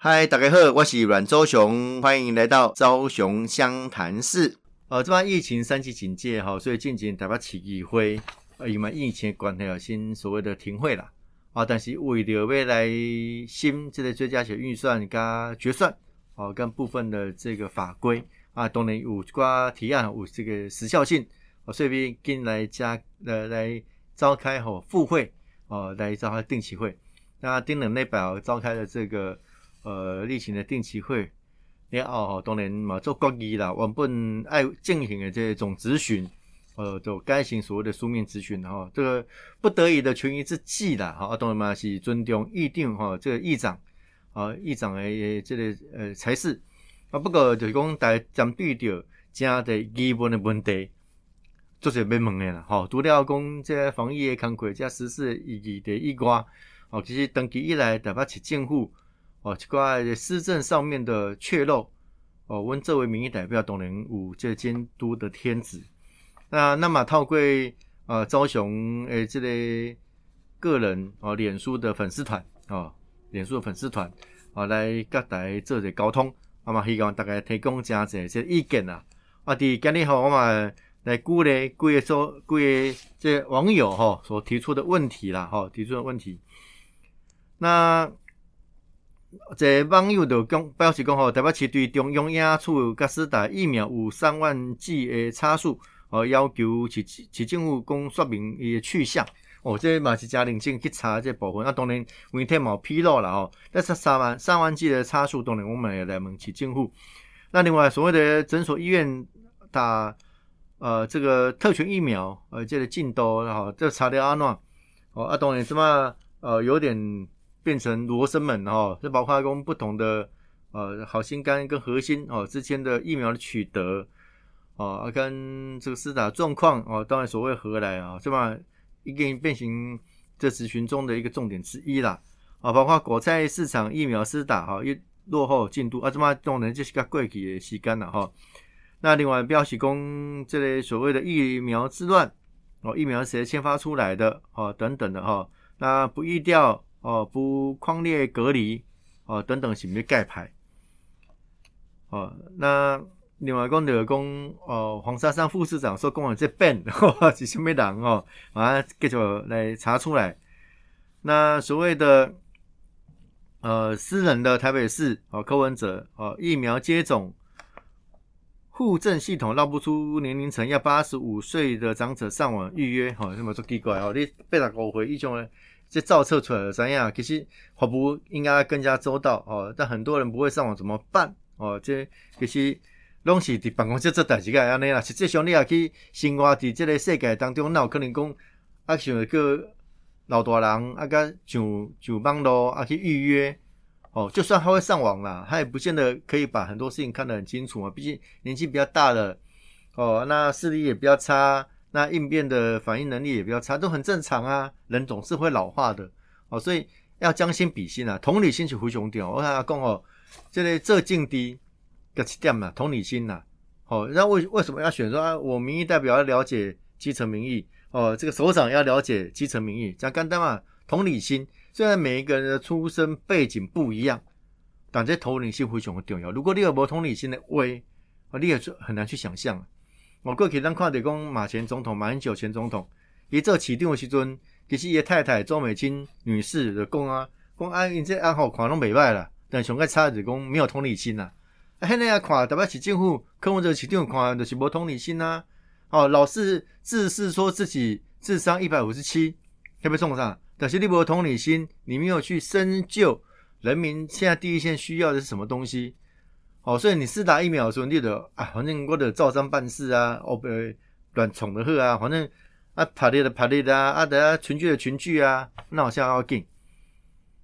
嗨，大家好，我是阮周雄，欢迎来到周雄湘潭市。呃，这边疫情三级警戒哈，所以近期台北市议会呃因为疫情关系有新所谓的停会啦。啊，但是为了未来新这个追加些预算加决算，哦，跟部分的这个法规啊，当然有瓜提案有这个时效性，哦，所以跟来加呃来召开吼复会，哦，来召开定期会。那丁冷内表召开的这个呃例行的定期会，你哦，当然嘛做国议啦，原本爱进行的这种咨询。呃，就该行所谓的书面咨询哈，这个不得已的权宜之计啦，哈，当然嘛是尊重议定哈，这个议长啊，议长的，这个呃才是啊，不过就是讲大家针对着加的基本的问题，就是要问的啦，哈，除了讲这个防疫的工作加实施意义的以外，哦，其实登记以来，特别是政府哦，一块施政上面的缺漏，哦，阮这位民意代表当然有这监督的天职。那那么套贵呃，高雄诶，这类个人哦，脸书的粉丝团哦，脸书的粉丝团哦，来各台做些沟通，那么希望大家提供加这些意见呐。啊，伫今日好，我们来鼓励各位说各位这网友哈所提出的问题啦，哈，提出的问题。那这网友就讲表示讲吼，台北市对中央压处甲斯打疫苗有三万剂的差数。哦，要求市市政府讲说明伊的去向。哦，这嘛是加认真去查这部分。啊，当然媒体冇披露了哦。但是三万三万剂的差数，当然我们也来问市政府。那另外所谓的诊所医院打呃这个特权疫苗，呃这个进度哈，这查的安诺哦，啊当然什么呃有点变成罗生门哈，这包括讲不同的呃好心肝跟核心哦之间的疫苗的取得。哦，跟这个施打状况哦，当然所谓何来啊，是吧？一个变形这咨询中的一个重点之一啦。啊，包括国菜市场疫苗施打哈，一落后进度啊，这么当然就是个过去的时间了哈。那另外标示公这类所谓的疫苗之乱哦，疫苗谁先发出来的哦，等等的哈。那不预调哦，不框列隔离哦，等等是没盖牌哦，那。另外讲就讲，哦，黄珊珊副市长说，讲的这变是什么人哦？啊，继续来查出来。那所谓的呃私人的台北市哦，柯文哲哦，疫苗接种户政系统绕不出年龄层，要八十五岁的长者上网预约，哦，那么说奇怪哦？你八十五岁一种呢，这照册出来的怎样？其实法务应该更加周到哦，但很多人不会上网怎么办？哦，这其实。拢是伫办公室做代志个安尼啦，实际上你也去生活伫即个世界当中，那有可能讲啊，像个老大人啊，甲上上网络啊去预约哦，就算他会上网啦，他也不见得可以把很多事情看得很清楚嘛。毕竟年纪比较大了哦，那视力也比较差，那应变的反应能力也比较差，都很正常啊。人总是会老化的哦，所以要将心比心啊，同理心是非常重要。我讲哦，这个这境地。个点嘛，同理心呐，好，那为为什么要选说啊？我民意代表要了解基层民意，哦，这个首长要了解基层民意，讲简单嘛，同理心。虽然每一个人的出身背景不一样，但这同理心非常重要。如果你有无同理心的威，啊，你也很难去想象。我过去咱看到讲马前总统、马英九前总统，伊做市长的时阵，其实伊的太太周美青女士就讲啊，讲啊，因这安好看拢袂歹啦，但上个差是讲没有同理心呐。啊，那样看，特别是政府，看我这市长看，就是无同理心呐。哦，老是自视说自己智商一百五十七，特别送上，但是你无同理心，你没有去深究人民现在第一线需要的是什么东西。哦，所以你四打疫苗的时候，你得啊，反正我得照章办事啊，哦不乱宠的喝啊，反正啊排列的排列的啊，啊等下群聚的群聚啊，那好像要紧。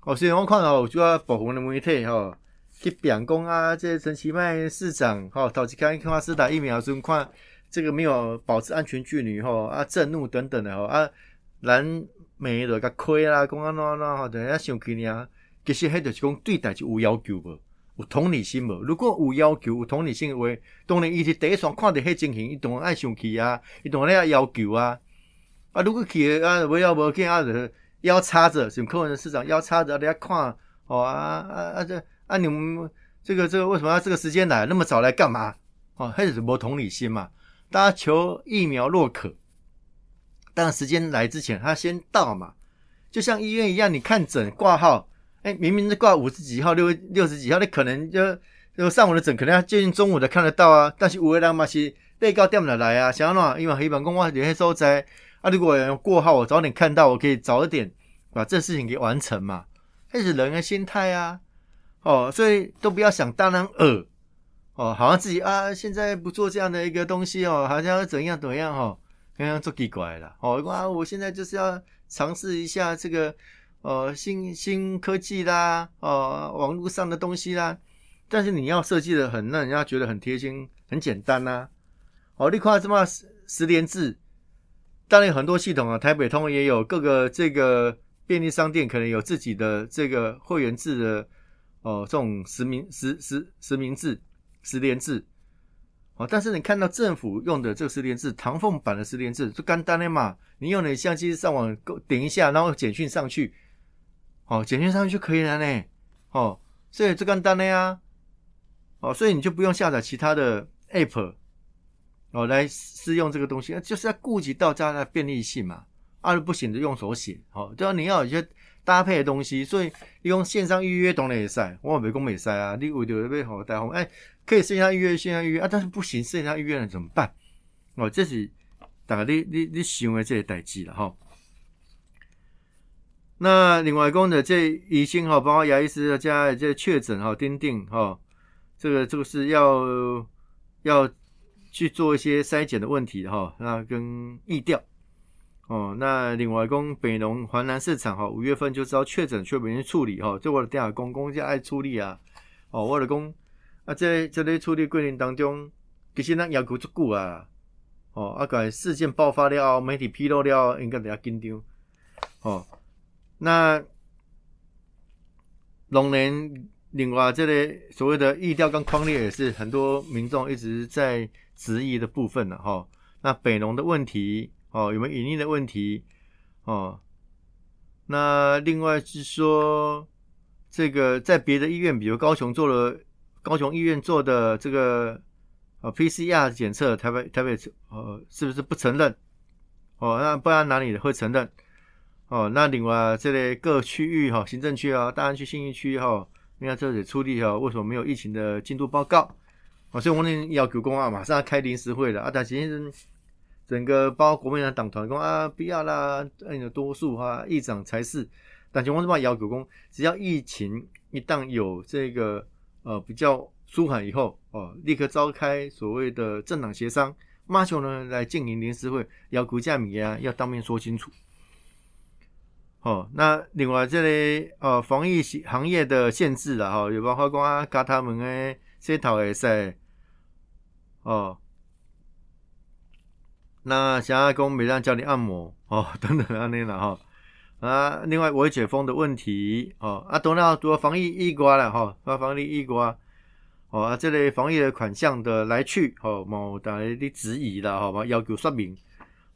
哦，所以我看到就要保护的媒体哈。去表公啊，这陈其迈市长哈，早期看看话是打疫苗时看这个没有保持安全距离哈啊震怒等等的哈啊蓝美的个亏啦，公安喏喏哈，等下想起呢，其实迄就是讲对待就有要求无，有同理心无。如果有要求、有同理心的话，当然伊是第一双看到迄情形，伊当然爱生气啊，伊当然要要求啊。啊，如果去啊，不要无见啊，腰叉着，像柯文哲市长腰叉着，你要看哦啊啊啊这。啊，你们这个这个为什么要这个时间来那么早来干嘛？哦，还是无同理心嘛？大家求疫苗若渴，但时间来之前，他先到嘛。就像医院一样，你看诊挂号，哎，明明是挂五十几号、六六十几号，你可能就就上午的诊可能要接近中午的看得到啊。但是五位人嘛是被告点了来啊，想要喏，因为黑板公话有些收在啊，如果有过号，我早点看到，我可以早一点把这事情给完成嘛。这是人的心态啊，哦，所以都不要想当然恶哦，好像自己啊，现在不做这样的一个东西哦，好像要怎样怎样哈，刚刚做奇怪了哦，啊，我现在就是要。尝试一下这个呃新新科技啦，呃网络上的东西啦，但是你要设计的很让人家觉得很贴心、很简单呐。哦，你看什么十十连制，当然有很多系统啊，台北通也有，各个这个便利商店可能有自己的这个会员制的哦，这种实名实实实名制、十连制。哦，但是你看到政府用的这个十连制，唐凤版的十连制，就干单的嘛。你用你相机上网点一下，然后简讯上去，哦，简讯上去就可以了呢。哦，所以这干单的呀。哦，所以你就不用下载其他的 app，哦，来试用这个东西，就是要顾及到家的便利性嘛。啊不行就用手写，哦，对啊，你要有一些搭配的东西，所以用线上预约当然也塞，我没工没塞啊。你为了被好带红，哎。可以线下预约，线下预约啊，但是不行，线下预约了怎么办？哦，这是大概你你你想的这些代志了哈。那另外讲的这医生哈，包括牙医师加这确诊哈，钉钉哈，这个这个是要要去做一些筛检的问题哈。那跟疫调哦，那另外讲北农华南市场哈，五月份就知道确诊，确诊去处理哈。这我的电话公公家爱处理啊，哦，我的公。啊，在这类处理过程当中，其实咱要求足够啊，哦，啊个事件爆发了，媒体披露了，应该比较紧张，哦，那龙年另外这类所谓的疫调跟框列也是很多民众一直在质疑的部分了，哈。那北农的问题，哦，有没有隐匿的问题，哦，那另外是说，这个在别的医院，比如高雄做了。高雄医院做的这个呃 PCR 检测，台北台北呃是不是不承认？哦，那不然哪里会承认？哦，那另外这类各区域哈，行政区啊，大安区、信义区哈，因为这里出力哈，为什么没有疫情的进度报告？哦，所以我们要求公啊，马上要开临时会了啊！但其实整个包括国民党党团公啊，不要啦，按照多数哈，议长才是。但情况是嘛，要求公，只要疫情一旦有这个。呃，比较舒缓以后，哦，立刻召开所谓的政党协商，马上呢来进行临时会，要求价米啊，要当面说清楚。哦，那另外这里呃防疫行业的限制了哈，有包括讲啊，加他们的这套会使哦，那想要讲每当教你按摩哦，等等安尼啦哈。啊，另外未解封的问题，哦，啊，当然多防疫医瓜了，哈，啊，防疫医瓜，哦，啊，这类防疫的款项的来去，哦，某大家的质疑了，好吧，要求说明。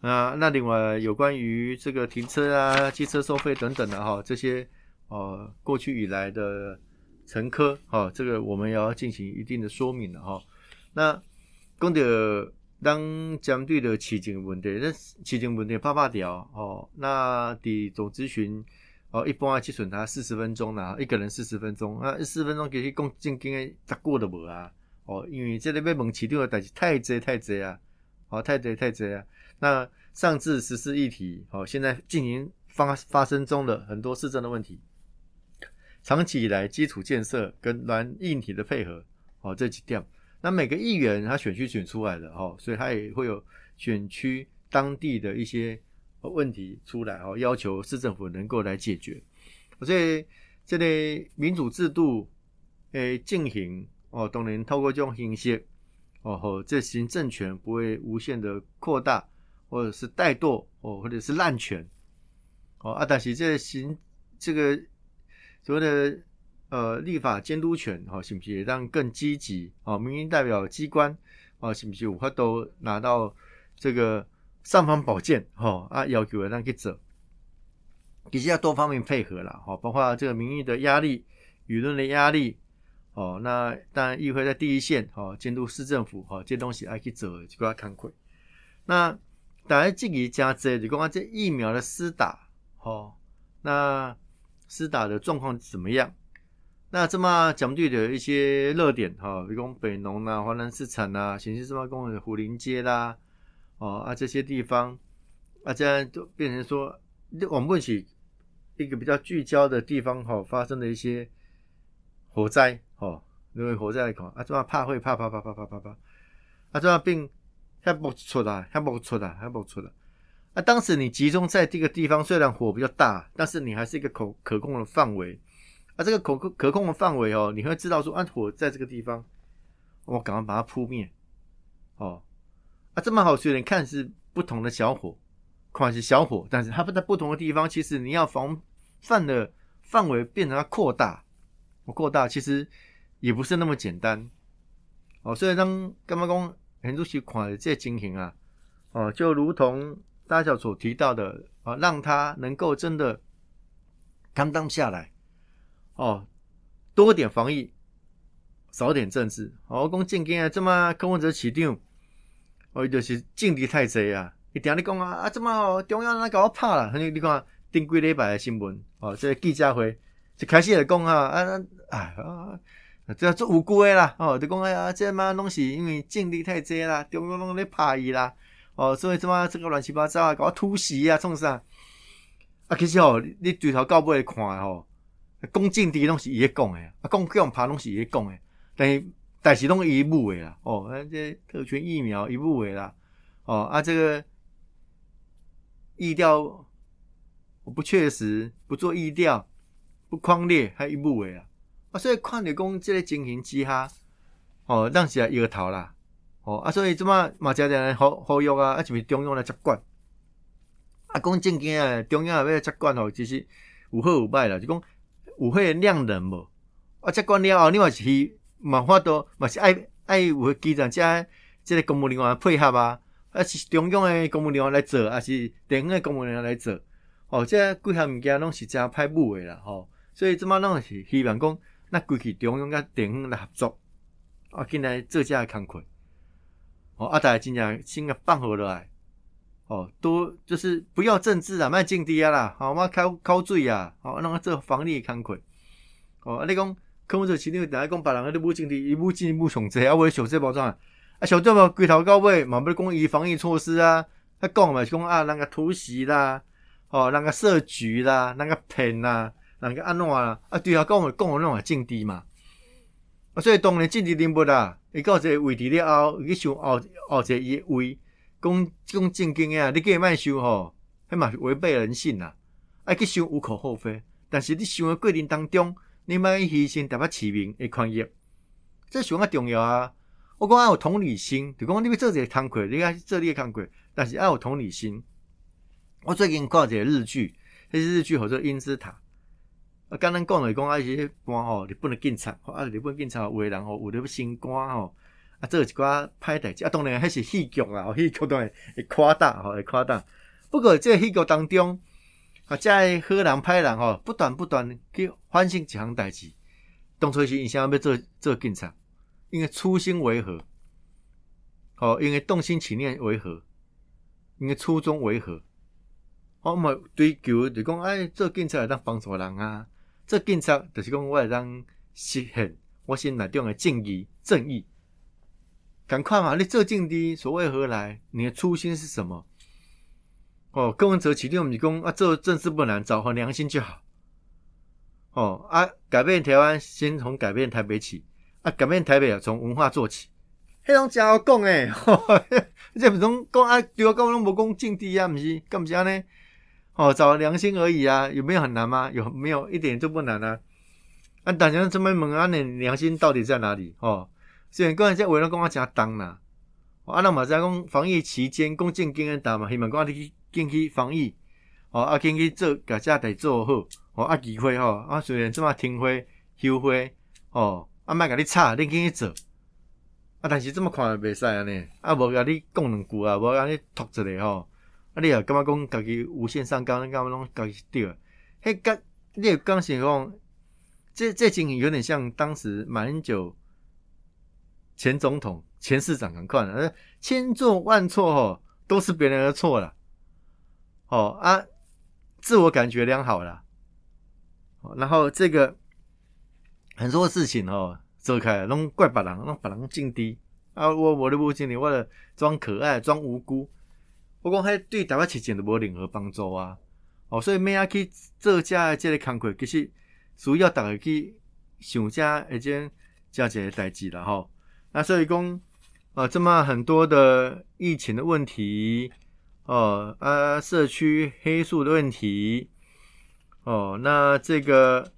啊，那另外有关于这个停车啊、机车收费等等的，哈，这些，哦，过去以来的乘客，哈，这个我们要进行一定的说明了，哈。那讲到。当针对的起警问题，那起警问题拍拍掉哦。那的总咨询哦，一般啊，去损他四十分钟啦，一个人四十分钟那，四十分钟其实讲正经的十过都无啊。哦，因为这里要问市场的代志太多太多啊，哦，太多太多啊。那上至实施议题，哦，现在进行发发生中的很多市政的问题，长期以来基础建设跟软硬体的配合，哦，这几点。那每个议员他选区选出来的哦，所以他也会有选区当地的一些问题出来哦，要求市政府能够来解决。所以这类民主制度诶进行哦，都能透过这种形式哦，这行政权不会无限的扩大，或者是怠惰哦，或者是滥权哦。啊，但是这行这个所谓的。呃，立法监督权，哈，是不是让更积极？哦，民意代表机关，哦，是不是有法都拿到这个尚方宝剑？哈啊，要求让去走，其实要多方面配合了，哈，包括这个民意的压力、舆论的压力，哦，那当然议会在第一线，哦，监督市政府，哦，这东西还去做，就给他看亏。那大家这个加这，就讲啊，这疫苗的施打，哦，那施打的状况怎么样？那这么讲对的一些热点，哈，比如讲北农啊、华南市场啊、新兴这么公园、虎林街啦，哦啊这些地方，啊这样都变成说，我们问起一个比较聚焦的地方，哈，发生的一些火灾，哦，因为火灾来讲，啊这么怕会怕怕怕怕怕怕怕，啊这么病还不出来，还不出来，还不出来，啊当时你集中在这个地方，虽然火比较大，但是你还是一个可可控的范围。啊，这个可可可控的范围哦，你会知道说，啊，火在这个地方，我赶快把它扑灭，哦，啊，这么好，虽然看是不同的小火，看是小火，但是它不在不同的地方，其实你要防范的范围变成它扩大，扩大其实也不是那么简单，哦，所以当干嘛工很多是看这些情形啊，哦，就如同大家所提到的啊，让它能够真的担当下来。哦，多点防疫，少点政治。我讲正经啊，这么柯文哲市长，哦，就是政敌太侪啊！一定你讲啊，啊，这么哦中央人搞我怕了。你你看顶几礼拜的新闻，哦，这记者会一开始来讲啊，啊，哎啊，这做无辜的啦，哦，就讲哎呀，这嘛拢是因为政敌太侪啦，中央拢咧怕伊啦，哦，所以这么这个乱七八糟啊，搞突袭啊，创啥？啊，其实哦，你对头到尾看吼。讲政敌拢是伊咧讲诶，啊，讲讲爬拢是伊咧讲诶，但是但是拢伊误诶啦，哦，啊，这特权疫苗伊误诶啦，哦，啊，这个意调我不确实，不做意调，不框列，还伊误诶啦，所以看着讲即个情形之下，哦，当时啊摇头啦，哦，啊，所以即么嘛，家人好好用啊，啊，就是中央来接管，啊，讲正经啊，中央要接管哦，其实有好有歹啦，就讲。有迄个量人无？啊，接管了后，你嘛是嘛法度，嘛是爱爱有基层遮即个公务人员配合啊，啊是中央诶公务人员来做，啊是地方诶公务人员来做。哦，即几项物件拢是真歹母诶啦，吼。所以即马拢是希望讲，那过去中央甲地方来合作，啊，进来做遮工课。哦，啊，大家真正先个放好落来。哦，多就是不要政治啊，卖政治啊啦，好嘛，靠靠水啊，好，让他做防疫工课。哦，啊，你讲，科文者前天大家讲别人啊，你不政治，伊不进一步上济啊，为小这保障啊，小这嘛，规头到尾嘛，不讲伊防疫措施啊，他讲嘛是讲啊，那个突袭啦，哦，那个设局啦，那个骗啦，那个安怎啦，啊，对啊，讲我讲我那种政治嘛，啊，所以当然政治人物啦，伊到这位置了后，伊想后后这伊位。讲讲正经诶啊，你计卖想吼，迄嘛是违背人性啦。爱去想无可厚非，但是你想诶过程当中，你莫牺牲台北市民诶权益，这想较重要啊。我讲要有同理心，就讲你要做一个工课，你爱做你诶工课，但是要有同理心。我最近看一个日剧，迄日剧叫做《英之塔》。啊，刚刚讲来讲啊，些官吼，日本的警察，啊，日本警察有诶人吼，有咧升官吼。啊，做一寡歹代志啊，当然还是戏剧啊，戏剧当然会夸大吼，会夸大。不过这戏剧当中，啊，这好人歹人吼，不断不断去反省一项代志。当初是因想要做做警察，因为初心为何？吼，因为动心起念为何？因为初衷为何？我嘛追求就讲，哎，做警察当帮助人啊，做警察就是讲我会当实现我心内中的正义正义。赶快嘛！你这境地所谓何来？你的初心是什么？哦，柯文哲起定我们讲啊，做政治不难，找好良心就好。哦啊，改变台湾先从改变台北起啊，改变台北啊，从文化做起。迄种真好讲诶，这不种讲啊，对我讲拢无讲境地啊，毋是，干毋是安尼？哦，找良心而已啊，有没有很难吗？有没有一点都不难啊？啊，大家这么问啊，你良心到底在哪里？哦。虽然讲这为了讲我真重啦，啊，那嘛在讲防疫期间，讲正经诶，打嘛，希望讲你去进去防疫，哦，啊，进去做，甲遮代做好，哦，啊，机会吼，啊，虽然这么停会、休会，哦，啊，卖甲你吵，你进去做，啊，但是这么看袂使安尼，啊，无甲你讲两句啊，无甲你托一个吼，啊，你又感觉讲家己无限上纲，你感觉拢家己对，迄个你有讲是讲，这这情形有点像当时马英九前总统、前市长很快的，千错万错哦，都是别人的错了。哦啊，自我感觉良好了。然后这个很多事情哦，走开弄怪别人，拢别人敬低啊！我我的不敬你，为了装可爱、装无辜，我讲还对台湾事情都无任何帮助啊！哦，所以每下去做这这个工作，其实需要大家去想这一件这一个代志了哈。那所以讲，呃，这么很多的疫情的问题，哦啊，社区黑数的问题。哦，那这个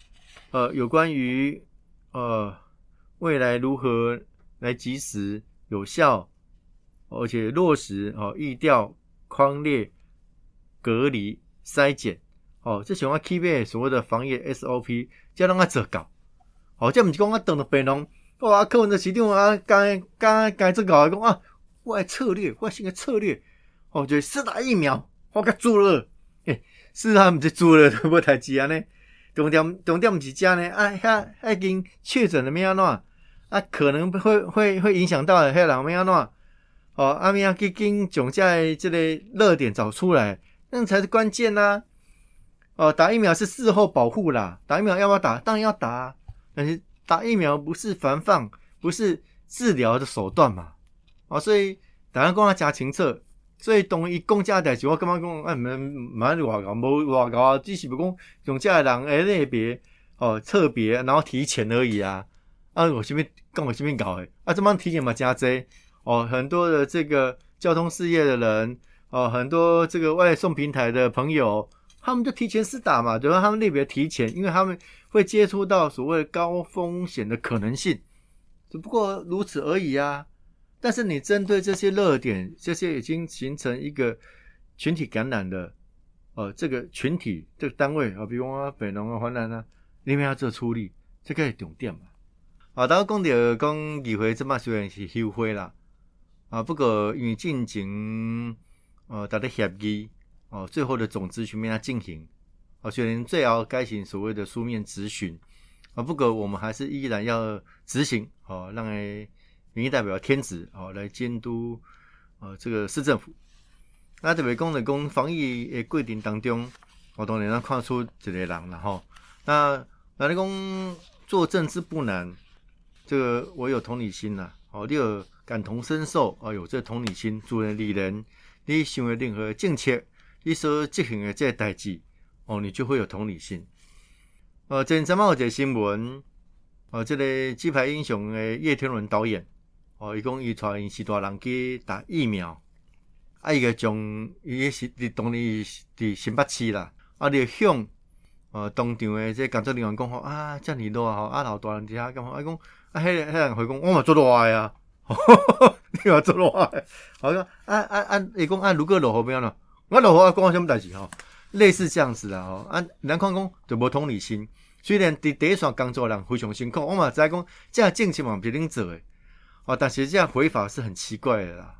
呃，有关于呃未来如何来及时、有效，而且落实哦，预调、框列、隔离、筛检，哦，这想要 keep 所谓的防疫 SOP，叫让他做搞。哦，这不是讲我等着病人，哇，课文的市长啊，刚刚刚这搞讲啊，我的策略，我新的策略，哦，就四打疫苗，我给做了，诶。是啊，毋是做了都无代志安尼，重点重点毋是遮呢，啊，遐已经确诊了咩安怎？啊，可能会会会影响到遐人咩安怎？哦，阿咪啊，去紧从在这个热点找出来，那才是关键呐。哦，打疫苗是事后保护啦，打疫苗要不要打？当然要打，但是打疫苗不是防范，不是治疗的手段嘛。哦，所以大家讲要加清楚。所以同伊讲这代志，我感觉讲，哎，蛮蛮外高，无外高啊，只是不讲用这人诶类别哦，特别然后提前而已啊。啊，我这边跟我这边搞诶，啊，这帮提前嘛加这哦，很多的这个交通事业的人哦，很多这个外送平台的朋友，他们就提前施打嘛，对吧？他们类别提前，因为他们会接触到所谓高风险的可能性，只不过如此而已啊。但是你针对这些热点，这些已经形成一个群体感染的，呃，这个群体这个单位啊，比如说北农啊、华南啊，你们要做处理，这个重点嘛。啊，当然讲到讲议会这嘛虽然是休会啦，啊，不过因为进行呃大家协议，哦，最后的总咨询面要进行，啊，虽然最后改行所谓的书面咨询，啊，不过我们还是依然要执行，哦，让诶。民意代表天职哦，来监督呃这个市政府。那特别讲的讲防疫的规定当中，我当然能看出一个人了哈。那那你讲做政治不难，这个我有同理心呐。哦，你有感同身受啊，有这同理心，助人利人。你想的任何政策，你所执行的这代志，哦，你就会有同理心。呃，前阵子有一个新闻，哦，这个鸡排英雄的叶天伦导演。哦，伊讲伊带因是大人去打疫苗，啊，伊个将伊是伫当年伫新北市啦，啊，就向呃当场诶这工作人员讲吼啊，遮尔热吼，啊，老大人伫遐讲吼，啊，讲啊，迄迄人回讲，我嘛做热诶啊，你嘛做热诶，好讲啊啊啊，伊讲啊，如果落雨要了，我落雨啊，关我什么代志吼？类似这样子啦吼，啊，人看讲就无同理心，虽然伫第一线工作人非常辛苦，我嘛知讲这政策嘛毋是恁做诶。哦，但其实这样回法是很奇怪的啦。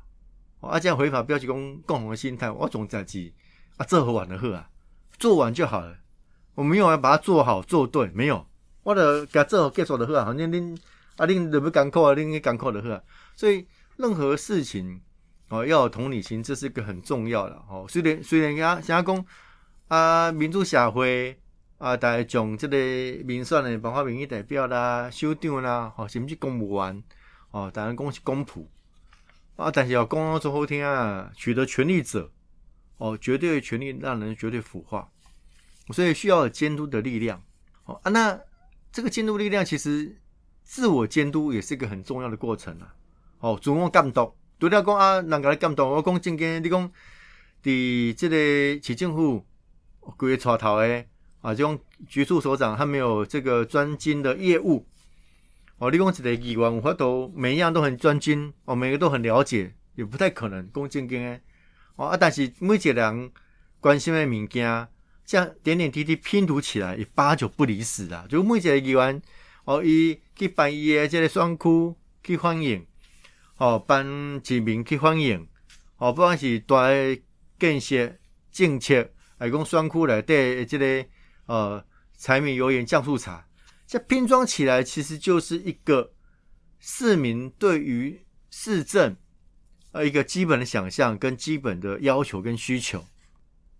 啊，这样回法表示讲共同的心态，我总在记啊，做好完的喝啊，做完就好了。我没有要把它做好做对，没有，我的给做好结束的喝啊，反正恁啊恁特别艰苦啊，恁艰苦的喝啊。所以任何事情哦，要有同理心，这是一个很重要的哦。虽然虽然讲想讲啊，民主社会啊，大家从这个民选的办法民意代表啦、首长啦，哦，甚至公务员。哦，当然讲是公仆啊！但是要公安做后天啊，取得权力者哦，绝对权力让人绝对腐化，所以需要监督的力量。哦啊，那这个监督力量其实自我监督也是一个很重要的过程啊。哦，主我监督，除了讲啊，人家来监督，我讲正经，你讲伫即个市政府规个带头的啊，这种局处所长，他没有这个专精的业务。哦，你讲一个议员，我都每一样都很专精，哦，每个都很了解，也不太可能讲正经诶。哦啊，但是每一个人关心的物件，像点点滴滴拼图起来，也八九不离十啊。就每一个议员，哦，伊去办伊诶即个选区去欢迎，哦，办居民去欢迎，哦，不管是大建设政策，还讲选区内底这个呃柴米油盐酱醋茶。这拼装起来其实就是一个市民对于市政呃一个基本的想象跟基本的要求跟需求。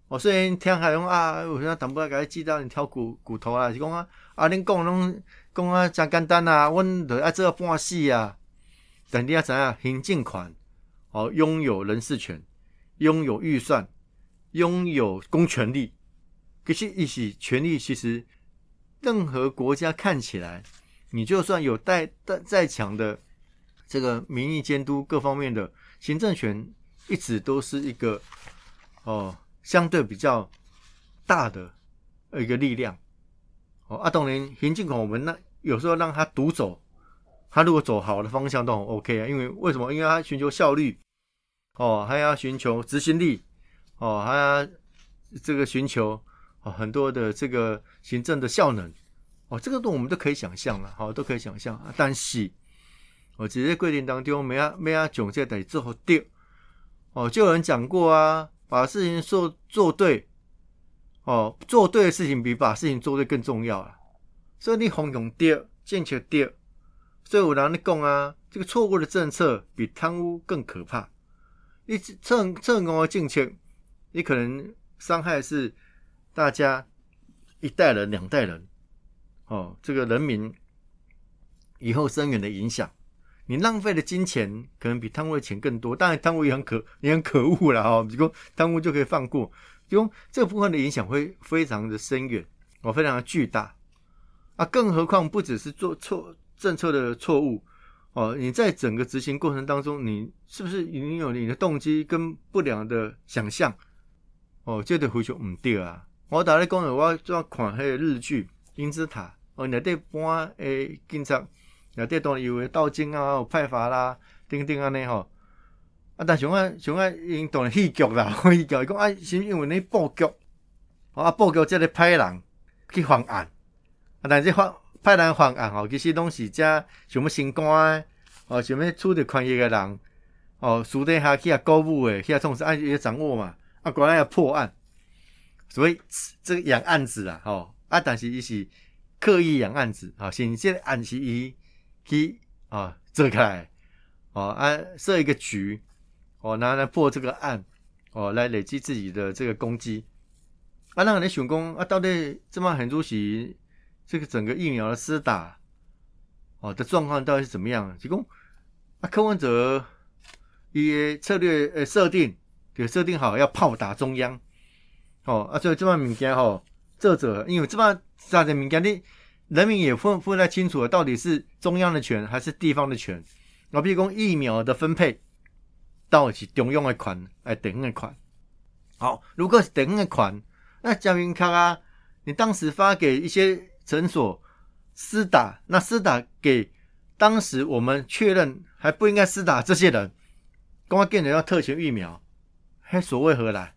哦，虽然听海龙啊，我现淡薄仔甲你记到你挑骨骨头啊，是讲啊，啊，恁讲拢讲啊，真简单啊，阮著爱做半死啊。但你要怎样，行政权哦，拥有人事权，拥有预算，拥有公权力，可是一些权力，其实任何国家看起来，你就算有带再再强的这个民意监督各方面的行政权，一直都是一个哦。相对比较大的一个力量哦，阿东林行进口，我们那有时候让他独走，他如果走好的方向都很 OK 啊。因为为什么？因为他寻求效率哦，还要寻求执行力哦，还要这个寻求哦很多的这个行政的效能哦，这个都我们都可以想象了，好都可以想象。但是我直接规定当中没啊没啊囧在得之后掉哦，就有人讲过啊。把事情做做对，哦，做对的事情比把事情做对更重要啊！所以你红用跌，建确跌，所以我拿你讲啊，这个错误的政策比贪污更可怕。你成成功的政策，你可能伤害是大家一代人、两代人，哦，这个人民以后深远的影响。你浪费的金钱可能比贪污的钱更多，当然贪污也很可也很可恶了哈。如果贪污就可以放过，就这部分的影响会非常的深远，哦，非常的巨大啊。更何况不只是做错政策的错误哦，你在整个执行过程当中，你是不是已经有你的动机跟不良的想象？哦，这得回去唔对啊。我打咧讲的，我做看迄个日剧《金字塔》，哦，内底搬诶警察。内底当然有斗争啊，有派罚啦，等等安尼吼。啊，但像啊像啊，因当然戏剧啦，戏剧伊讲啊，是因为你布局，啊布局即个派人去犯案，啊，但是犯派人犯案吼，其实拢是遮想要升官，哦，想要处理权益的人，哦，私底下去啊购物诶，去啊从事案件掌握嘛，啊，过来要破案，所以这个养案子啦，吼，啊，但是伊是刻意养案子，啊，先先案是伊。去啊，遮开哦，啊，设一个局哦，拿来破这个案哦，来累积自己的这个攻击。啊，那你想讲啊，到底这么很主席这个整个疫苗的施打哦的状况到底是怎么样？提供啊，柯文哲伊策略呃设定给设定好要炮打中央哦，啊，所以这么物件吼，作者因为这么啥子物件你。人民也分分太清楚，到底是中央的权还是地方的权？啊，比如讲疫苗的分配，到底是中央的款还是地方的款？好，如果是地方的款，那江云康啊，你当时发给一些诊所施打，那施打给当时我们确认还不应该施打这些人，公安店人要特权疫苗，还所谓何来？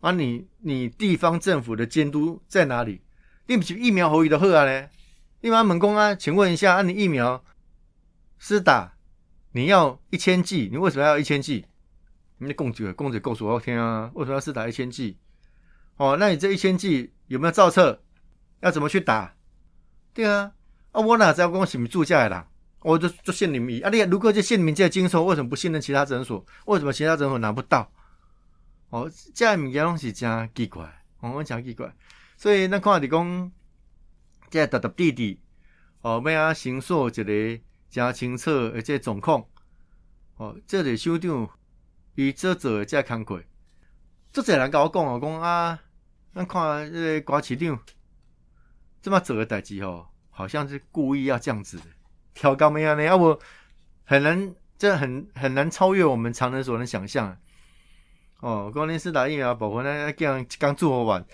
啊，你你地方政府的监督在哪里？你不是疫苗可以的好啊咧？立马猛攻啊！请问一下，按你疫苗施打，你要一千剂，你为什么要一千剂？你供给供给告诉我听啊！为什么要施打一千剂？哦，那你这一千剂有没有造册？要怎么去打？对啊，啊，我哪知道讲是咪住下来啦？我就就信你们啊！你如果就信你们这经手，为什么不信任其他诊所？为什么其他诊所拿不到？哦，这物件拢是真奇怪，我讲真奇怪。所以咱看伫讲。即个特特弟弟哦，要啊，行塑一个真清楚而且状况哦，这里首长伊做做即个工课，足侪人甲我讲哦，讲啊，咱看这个瓜市长这么做的代志哦，好像是故意要这样子的，调高咩样呢？要不很难，这很很难超越我们常人所能想象哦。光年是打疫苗，保护那刚刚做完。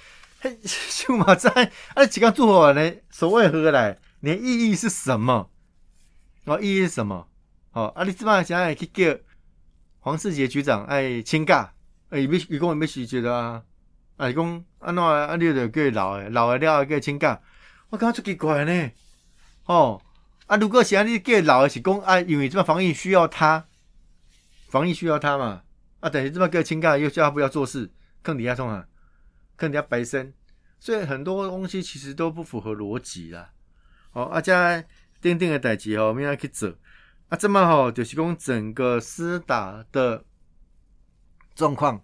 嘿，就马在啊！几刚做完呢？所谓何来？你的意义是什么？哦，意义是什么？哦，啊！你这么想要去叫黄世杰局长哎请假？哎，伊伊讲伊要辞职啊？啊，伊讲安怎啊？你著叫伊留诶，留诶了叫请假？我感觉出奇怪呢。哦，啊！如果是安尼叫伊留诶是讲啊，因为这么防疫需要他，防疫需要他嘛？啊，等于这么个请假，又叫他不要做事，更底下冲啊？坑人家白生，所以很多东西其实都不符合逻辑啦。哦，啊，加钉钉的代志吼，明仔去做。啊，这么好，就是讲整个施打的状况，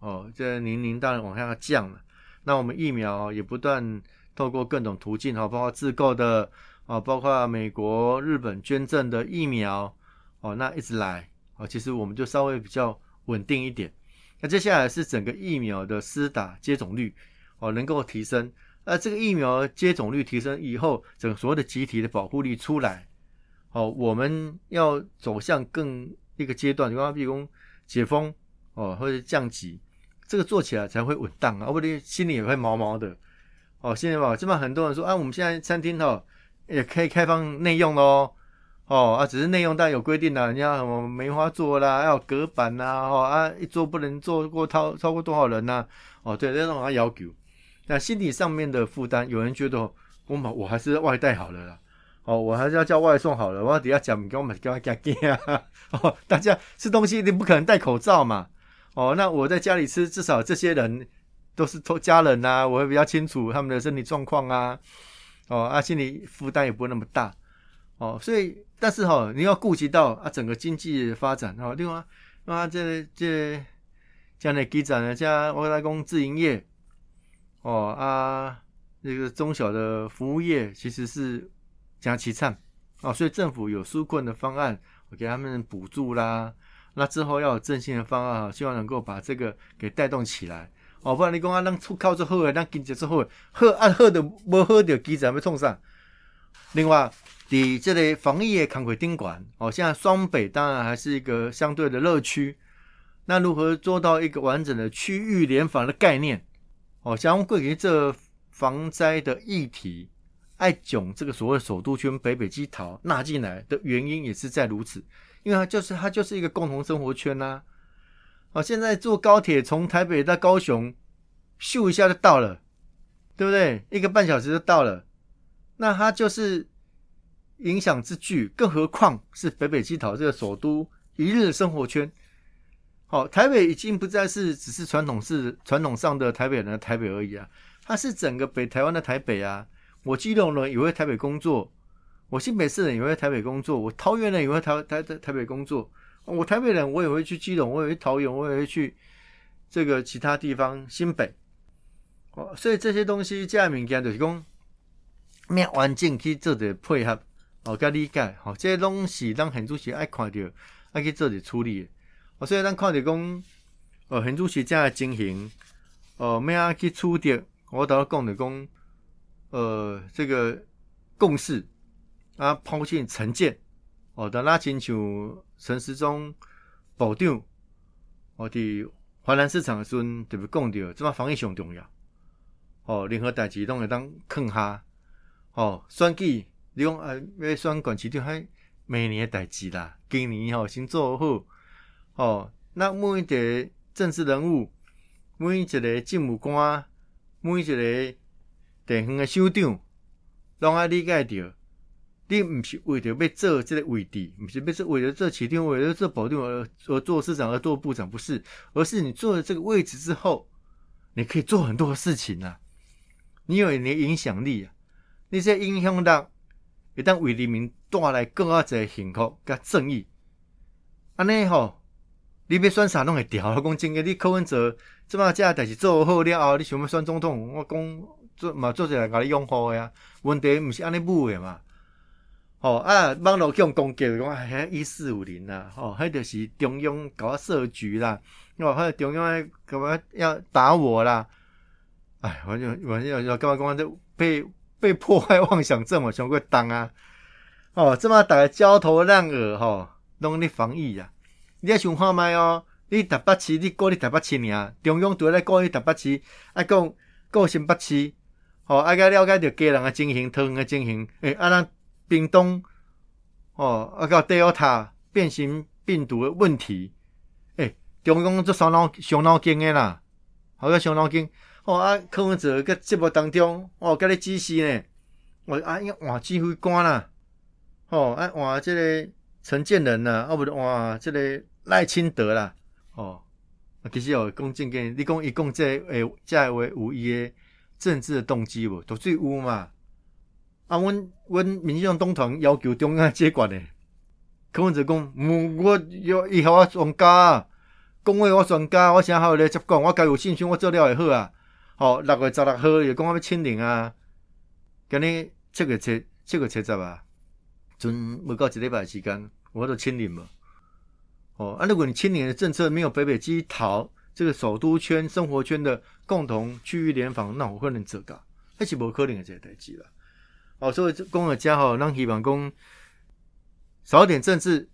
哦，这年龄当然往下降了。那我们疫苗也不断透过各种途径，哈，包括自购的，哦，包括美国、日本捐赠的疫苗，哦，那一直来，哦，其实我们就稍微比较稳定一点。那接下来是整个疫苗的施打接种率，哦，能够提升。那这个疫苗接种率提升以后，整所有的集体的保护力出来。哦，我们要走向更一个阶段，比方比如解封哦，或者降级，这个做起来才会稳当啊，不然心里也会毛毛的。哦，现在吧，这么很多人说啊，我们现在餐厅哈也可以开放内用喽。哦啊，只是内用但有规定的，人家什么梅花座啦，要隔板呐，哦啊，一桌不能坐过超超过多少人呐？哦，对，这种要求。那心理上面的负担，有人觉得我嘛，我还是外带好了啦。哦，我还是要叫外送好了。我底下讲，给我们给我加加啊！哦，大家吃东西你不可能戴口罩嘛。哦，那我在家里吃，至少这些人都是家人呐，我会比较清楚他们的身体状况啊。哦，啊，心理负担也不会那么大。哦，所以，但是哈，你要顾及到啊整个经济发展哦。另外，啊，这这这样的基站呢，加我来讲自营业，哦啊，这个中小的服务业其实是。加其唱哦，所以政府有纾困的方案，我给他们补助啦。那之后要有振兴的方案，希望能够把这个给带动起来哦。不然你讲啊，让出靠之后，让经济之后，好啊好的无好的基层要创啥？另外，伫这类防疫的康会宾馆哦，现在双北当然还是一个相对的乐区。那如何做到一个完整的区域联防的概念？哦，像贵给这防灾的议题。爱囧这个所谓首都圈北北基桃纳进来的原因也是在如此，因为它就是它就是一个共同生活圈呐。哦，现在坐高铁从台北到高雄，咻一下就到了，对不对？一个半小时就到了，那它就是影响之巨，更何况是北北基桃这个首都一日生活圈。好，台北已经不再是只是传统是传统上的台北人的台北而已啊，它是整个北台湾的台北啊。我基隆人也会台北工作，我新北市人也会台北工作，我桃园人也会台台台台北工作，我台北人我也会去基隆，我也会桃园，我也会去这个其他地方新北。哦，所以这些东西这物件就是讲，咩环境去做的配合，哦，加理解，哦，这些东西当很主席爱看到，爱去做的处理。哦，所以咱看到讲，哦，很主席这样进行，哦，咩啊去处理，我倒讲的讲。呃，这个共识啊，抛弃成见哦，等拉清楚陈时中保长，我伫华南市场的时阵特别讲到，这嘛防疫上重要哦，任何代志拢会当坑下哦，选举你讲啊，要选管市长还明年的代志啦，今年吼先做好哦，那每一个政治人物，每一个政务官，每一个。地方的首长，拢爱理解着，你毋是为着要做这个位置，毋是要做为了做市长，为了做保定而而做市长而做部长，不是，而是你做了这个位置之后，你可以做很多事情啊，你有你的影响力啊，你这影响力会当为人民带来更加侪幸福甲正义，安尼吼，你要选啥拢会调。我讲真个，你柯文哲即摆这代志做好了后，你想要选总统，我讲。做嘛做起来甲你拥护呀？问题毋是安尼母的嘛？吼啊！网络用攻击讲哎，一四五零啦，吼，迄就是中央搞设局啦，哦，迄中央诶干嘛要打我啦？哎，我就我就要干嘛干嘛就被被破坏妄想症嘛，想过当啊！哦，这么大家焦头烂额吼，拢咧防疫呀！你要想看卖哦，你台北市你过你台北市尔，中央都来过你台北市，啊讲过新北市。哦，爱甲了解着家人诶情形，桃园诶情形，诶，啊，咱冰冻，哦，啊，到德尔塔变形病毒诶问题，诶，中央做伤脑伤脑筋诶啦，好个伤脑筋，哦，啊，柯文哲个节目当中，哦，甲你指示呢，我啊，要换指挥官啦，哦，啊，换即个陈建仁啦，啊，不是换即个赖清德啦，哦，其实哦，讲正经，你讲伊讲这诶，这话有伊诶。政治的动机不都最污嘛？啊，阮阮民进党团要求中央接管的，柯文哲讲，嗯，我要以后我专家，讲话我专家，我啥好咧接管，我家有信心，我做了会好啊。吼，六月十六号又讲我要清零啊，今日七月七七月七十啊，剩未到一礼拜时间，我都清零无。哦，啊，如果你清零的政策没有北北基桃这个首都圈生活圈的共同区域联防，那我可能做噶，那是无可能的这个代志啦。哦，所以讲个家吼，让希望讲少点政治，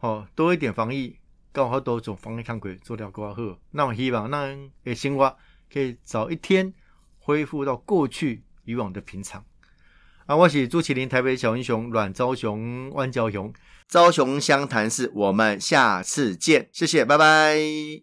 哦，多一点防疫，刚好多种防疫抗鬼做掉更好。那我希望咱的生活可以早一天恢复到过去以往的平常。啊，我是朱启林，台北小英雄阮昭雄、万昭雄，昭雄湘潭市，我们下次见，谢谢，拜拜。